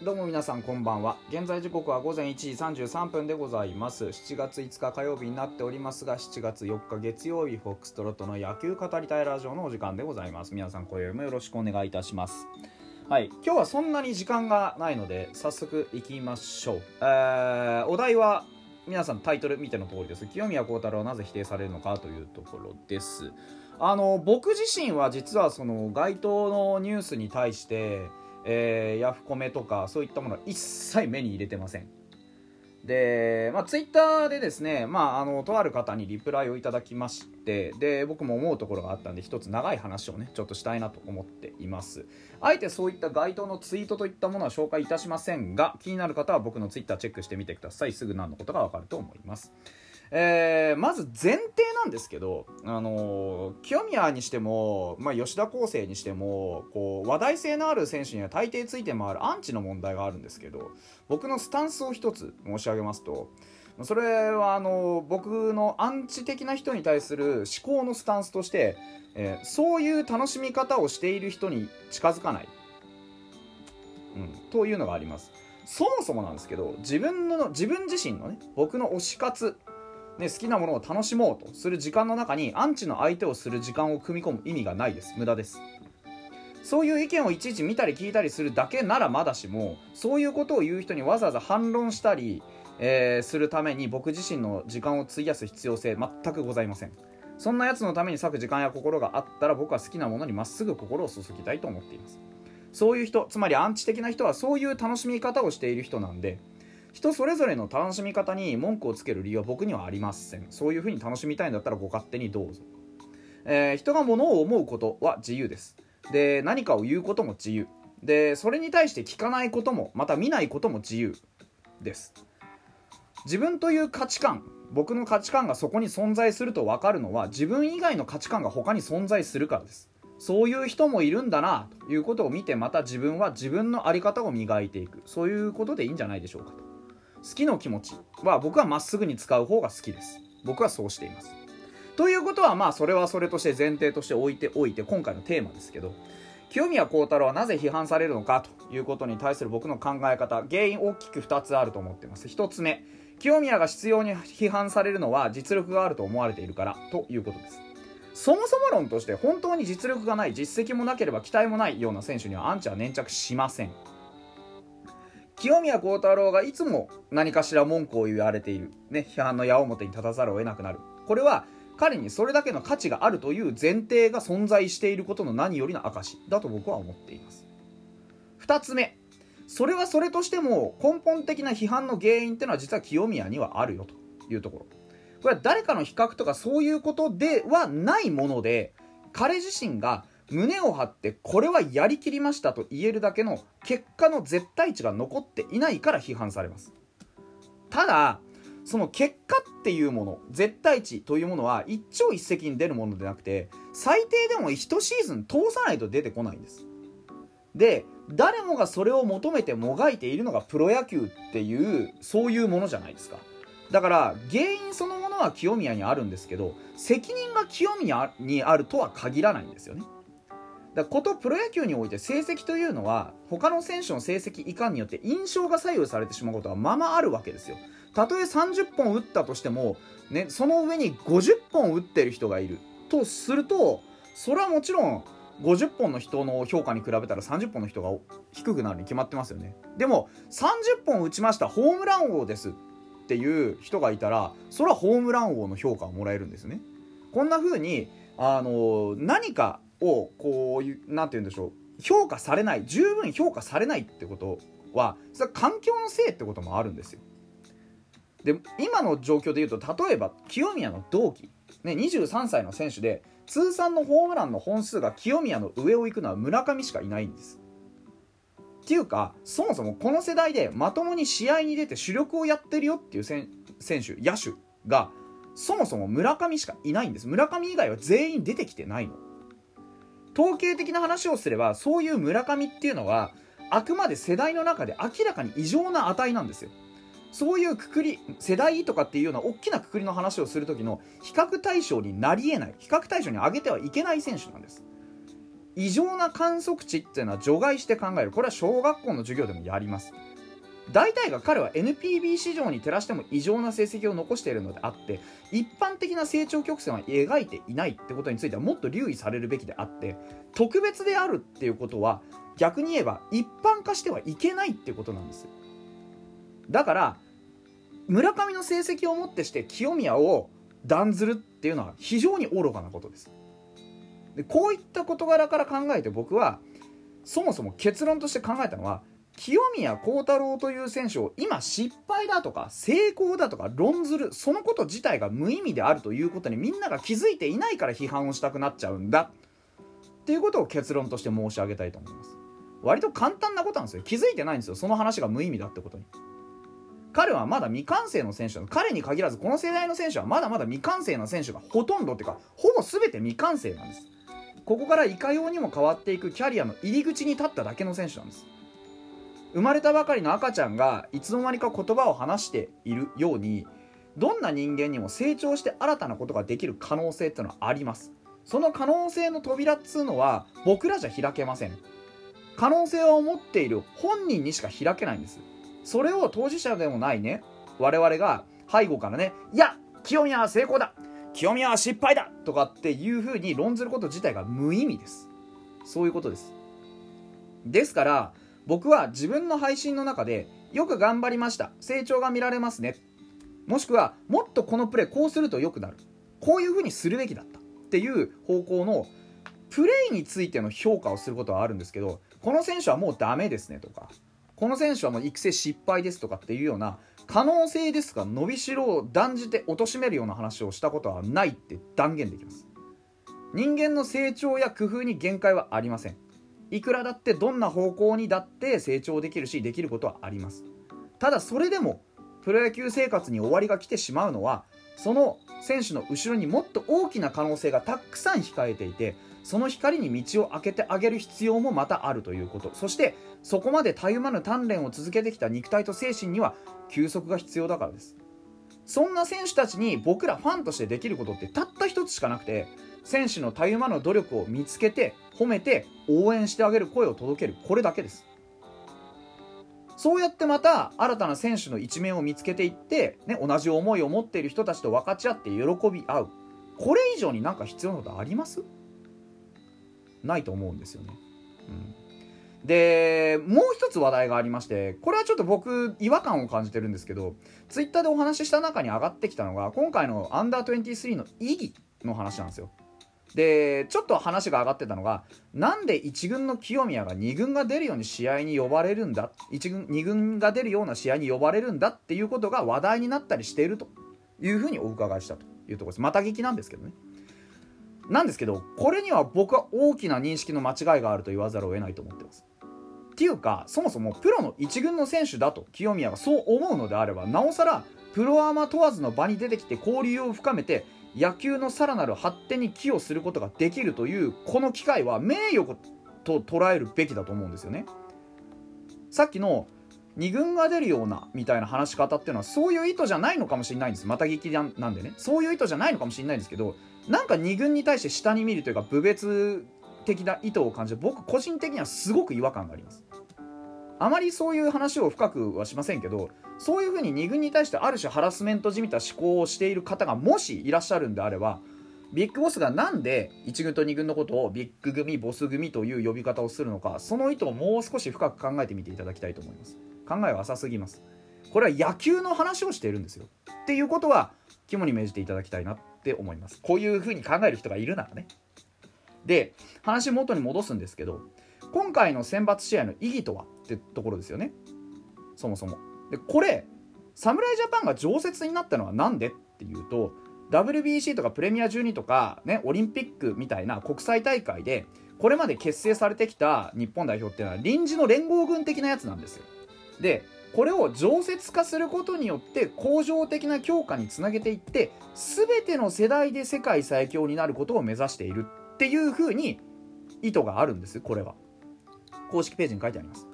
どうも皆さんこんばんは。現在時刻は午前1時33分でございます。7月5日火曜日になっておりますが7月4日月曜日フォックストロットの野球語りたいラジオのお時間でございます。皆さん今宵もよろしくお願いいたします。はい。今日はそんなに時間がないので早速いきましょう、えー、お題は皆さんタイトル見ての通りです。清宮幸太郎はなぜ否定されるのかというところです。あの僕自身は実はその該当のニュースに対してえー、ヤフコメとかそういったものは一切目に入れてません。で、まあ、ツイッターでですね、まあ、あのとある方にリプライをいただきましてで僕も思うところがあったんで一つ長い話をねちょっとしたいなと思っています。あえてそういった該当のツイートといったものは紹介いたしませんが気になる方は僕のツイッターチェックしてみてください。すぐ何のことがわかると思います。えー、まず前提なんですけど、あのー、清宮にしても、まあ、吉田康生にしてもこう話題性のある選手には大抵ついて回るアンチの問題があるんですけど僕のスタンスを一つ申し上げますとそれはあのー、僕のアンチ的な人に対する思考のスタンスとして、えー、そういう楽しみ方をしている人に近づかない、うん、というのがあります。そもそもなんですけど自分の自分自身のね僕の推し活ね、好きなものを楽しもうとする時間の中にアンチの相手をする時間を組み込む意味がないです。無駄です。そういう意見をいちいち見たり聞いたりするだけならまだしもそういうことを言う人にわざわざ反論したり、えー、するために僕自身の時間を費やす必要性全くございません。そんなやつのために割く時間や心があったら僕は好きなものにまっすぐ心を注ぎたいと思っています。そういう人つまりアンチ的な人はそういう楽しみ方をしている人なんで人それぞれの楽しみ方に文句をつける理由は僕にはありません。そういうふうに楽しみたいんだったらご勝手にどうぞ、えー、人が物を思うことは自由です。で何かを言うことも自由。でそれに対して聞かないこともまた見ないことも自由です。自分という価値観僕の価値観がそこに存在すると分かるのは自分以外の価値観が他に存在するからです。そういう人もいるんだなということを見てまた自分は自分の在り方を磨いていく。そういうことでいいんじゃないでしょうかと。好きの気持ちは僕はまっすぐに使う方が好きです。僕はそうしています。ということはまあそれはそれとして前提として置いておいて今回のテーマですけど清宮幸太郎はなぜ批判されるのかということに対する僕の考え方原因大きく2つあると思っています。1つ目清宮が必要に批判されるのは実力があると思われているからということです。そもそも論として本当に実力がない実績もなければ期待もないような選手にはアンチは粘着しません。清宮幸太郎がいつも何かしら文句を言われている、ね、批判の矢面に立たざるを得なくなる。これは彼にそれだけの価値があるという前提が存在していることの何よりの証だと僕は思っています。2つ目。それはそれとしても根本的な批判の原因っていうのは実は清宮にはあるよというところ。これは誰かの比較とかそういうことではないもので彼自身が胸を張ってこれはやりきりましたと言えるだけの結果の絶対値が残っていないから批判されます。ただその結果っていうもの絶対値というものは一朝一夕に出るものでなくて最低でも1シーズン通さないと出てこないんです。で誰もがそれを求めてもがいているのがプロ野球っていうそういうものじゃないですか。だから原因そのものは清宮にあるんですけど責任が清宮にあるとは限らないんですよね。だことプロ野球において成績というのは他の選手の成績いかんによって印象が左右されてしまうことはままあるわけですよ。たとえ30本打ったとしても、ね、その上に50本打ってる人がいるとするとそれはもちろん50本の人の評価に比べたら30本の人が低くなるに決まってますよね。でも30本打ちましたホームラン王ですっていう人がいたらそれはホームラン王の評価をもらえるんですね。こんな風にあの何かをこういう何て言うんでしょう。評価されない。十分評価されないってことはそれは環境のせいってこともあるんですよ。で今の状況で言うと例えば清宮の同期、ね、23歳の選手で通算のホームランの本数が清宮の上を行くのは村上しかいないんです。っていうかそもそもこの世代でまともに試合に出て主力をやってるよっていう選手野手がそもそも村上しかいないんです。村上以外は全員出てきてないの。統計的な話をすればそういう村上っていうのはあくまで世代の中で明らかに異常な値なんですよ。そういうくくり世代とかっていうような大きなくくりの話をする時の比較対象になりえない。比較対象に上げてはいけない選手なんです。異常な観測値っていうのは除外して考える。これは小学校の授業でもやります。大体が彼は NPB 市場に照らしても異常な成績を残しているのであって一般的な成長曲線は描いていないってことについてはもっと留意されるべきであって特別であるっていうことは逆に言えば一般化してはいけないってことなんですだから村上の成績をもってして清宮を断ずるっていうのは非常に愚かなことです。でこういった事柄から考えて僕はそもそも結論として考えたのは清宮幸太郎という選手を今失敗だとか成功だとか論ずるそのこと自体が無意味であるということにみんなが気づいていないから批判をしたくなっちゃうんだ。っていうことを結論として申し上げたいと思います。割と簡単なことなんですよ。気づいてないんですよ。その話が無意味だってことに。彼はまだ未完成の選手の彼に限らずこの世代の選手はまだまだ未完成な選手がほとんどっていうかほぼ全て未完成なんです。ここからいかようにも変わっていくキャリアの入り口に立っただけの選手なんです。生まれたばかりの赤ちゃんがいつの間にか言葉を話しているようにどんな人間にも成長して新たなことができる可能性っていうのはあります。その可能性の扉っつうのは僕らじゃ開けません。可能性を持っている本人にしか開けないんです。それを当事者でもないね我々が背後からね「いや清宮は成功だ清宮は失敗だ!」とかっていうふうに論ずること自体が無意味です。そういうことです。ですから僕は自分の配信の中でよく頑張りました。成長が見られますね。もしくはもっとこのプレーこうすると良くなる。こういうふうにするべきだった。っていう方向のプレーについての評価をすることはあるんですけどこの選手はもうダメですねとかこの選手はもう育成失敗ですとかっていうような可能性ですが伸びしろを断じて貶めるような話をしたことはないって断言できます。人間の成長や工夫に限界はありません。いくらだってどんな方向にだって成長できるしできることはあります。ただそれでもプロ野球生活に終わりが来てしまうのはその選手の後ろにもっと大きな可能性がたくさん控えていてその光に道を開けてあげる必要もまたあるということ。そしてそこまでたゆまぬ鍛錬を続けてきた肉体と精神には休息が必要だからです。そんな選手たちに僕らファンとしてできることってたった一つしかなくて選手のたゆまぬ努力を見つけて褒めて応援してあげる声を届ける。これだけです。そうやってまた新たな選手の一面を見つけていって、ね、同じ思いを持っている人たちと分かち合って喜び合う。これ以上になんか必要なことあります？ないと思うんですよね。うん、でもう一つ話題がありましてこれはちょっと僕違和感を感じてるんですけどツイッターでお話しした中に上がってきたのが今回のアンダー23の意義の話なんですよ。でちょっと話が上がってたのがなんで1軍の清宮が2軍が出るように試合に呼ばれるんだ1軍2軍が出るような試合に呼ばれるんだっていうことが話題になったりしているというふうにお伺いしたというところです。また聞きなんですけどね。なんですけどこれには僕は大きな認識の間違いがあると言わざるを得ないと思ってます。っていうかそもそもプロの1軍の選手だと清宮がそう思うのであればなおさらプロアマ問わずの場に出てきて交流を深めて野球のさらなる発展に寄与することができるというこの機会は名誉と捉えるべきだと思うんですよね。さっきの2軍が出るようなみたいな話し方っていうのはそういう意図じゃないのかもしれないんです。また聞きなんでね。そういう意図じゃないのかもしれないんですけどなんか2軍に対して下に見るというか部別的な意図を感じる僕個人的にはすごく違和感があります。あまりそういう話を深くはしませんけどそういうふうに2軍に対してある種ハラスメントじみた思考をしている方がもしいらっしゃるんであればビッグボスがなんで1軍と2軍のことをビッグ組ボス組という呼び方をするのかその意図をもう少し深く考えてみていただきたいと思います。考えは浅すぎます。これは野球の話をしているんですよ。っていうことは肝に銘じていただきたいなって思います。こういうふうに考える人がいるならね。で話元に戻すんですけど今回の選抜試合の意義とは？ってところですよね。そもそも。でこれ侍ジャパンが常設になったのは何でっていうと WBC とかプレミア12とか、ね、オリンピックみたいな国際大会でこれまで結成されてきた日本代表っていうのは臨時の連合軍的なやつなんですよ。でこれを常設化することによって恒常的な強化につなげていって全ての世代で世界最強になることを目指しているっていうふうに意図があるんです。これは。公式ページに書いてあります。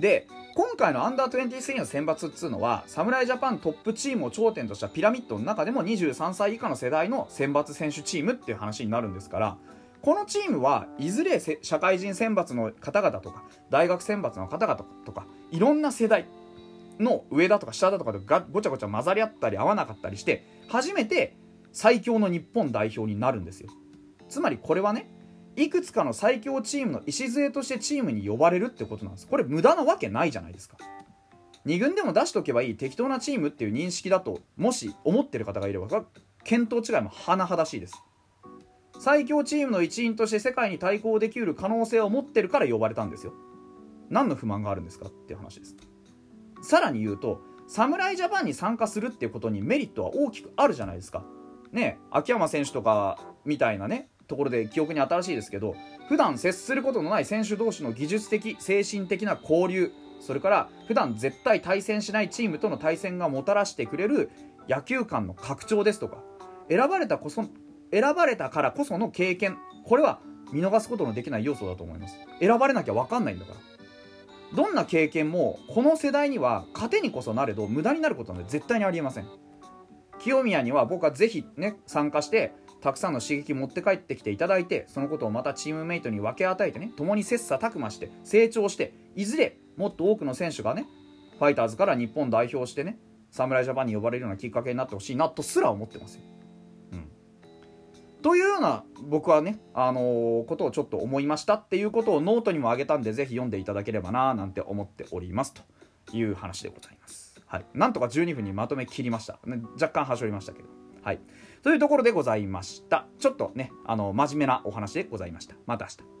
で今回のアンダー23の選抜っつうのは侍ジャパントップチームを頂点としたピラミッドの中でも23歳以下の世代の選抜選手チームっていう話になるんですからこのチームはいずれ社会人選抜の方々とか大学選抜の方々とかいろんな世代の上だとか下だとかでごちゃごちゃ混ざり合ったり合わなかったりして初めて最強の日本代表になるんですよ。つまりこれはねいくつかの最強チームの礎としてチームに呼ばれるってことなんです。これ無駄なわけないじゃないですか。2軍でも出しとけばいい適当なチームっていう認識だともし思ってる方がいれば見当違いも甚だしいです。最強チームの一員として世界に対抗できる可能性を持ってるから呼ばれたんですよ。何の不満があるんですかっていう話です。さらに言うと侍ジャパンに参加するっていうことにメリットは大きくあるじゃないですか。ね秋山選手とかみたいなねところで記憶に新しいですけど普段接することのない選手同士の技術的精神的な交流それから普段絶対対戦しないチームとの対戦がもたらしてくれる野球観の拡張ですとか選ばれたこそ選ばれたからこその経験これは見逃すことのできない要素だと思います。選ばれなきゃ分かんないんだから。どんな経験もこの世代には糧にこそなれど無駄になることなんて絶対にありえません。清宮には僕はぜひね参加してたくさんの刺激持って帰ってきていただいてそのことをまたチームメイトに分け与えてね共に切磋琢磨して成長していずれもっと多くの選手がねファイターズから日本代表してね侍ジャパンに呼ばれるようなきっかけになってほしいなとすら思ってますよ。うん、というような僕はね、あのー、ことをちょっと思いましたっていうことをノートにもあげたんでぜひ読んでいただければななんて思っておりますという話でございます。はい、なんとか12分にまとめ切りました。ね、若干はしょりましたけど。はい。というところでございました。ちょっとね、あの、真面目なお話でございました。また明日。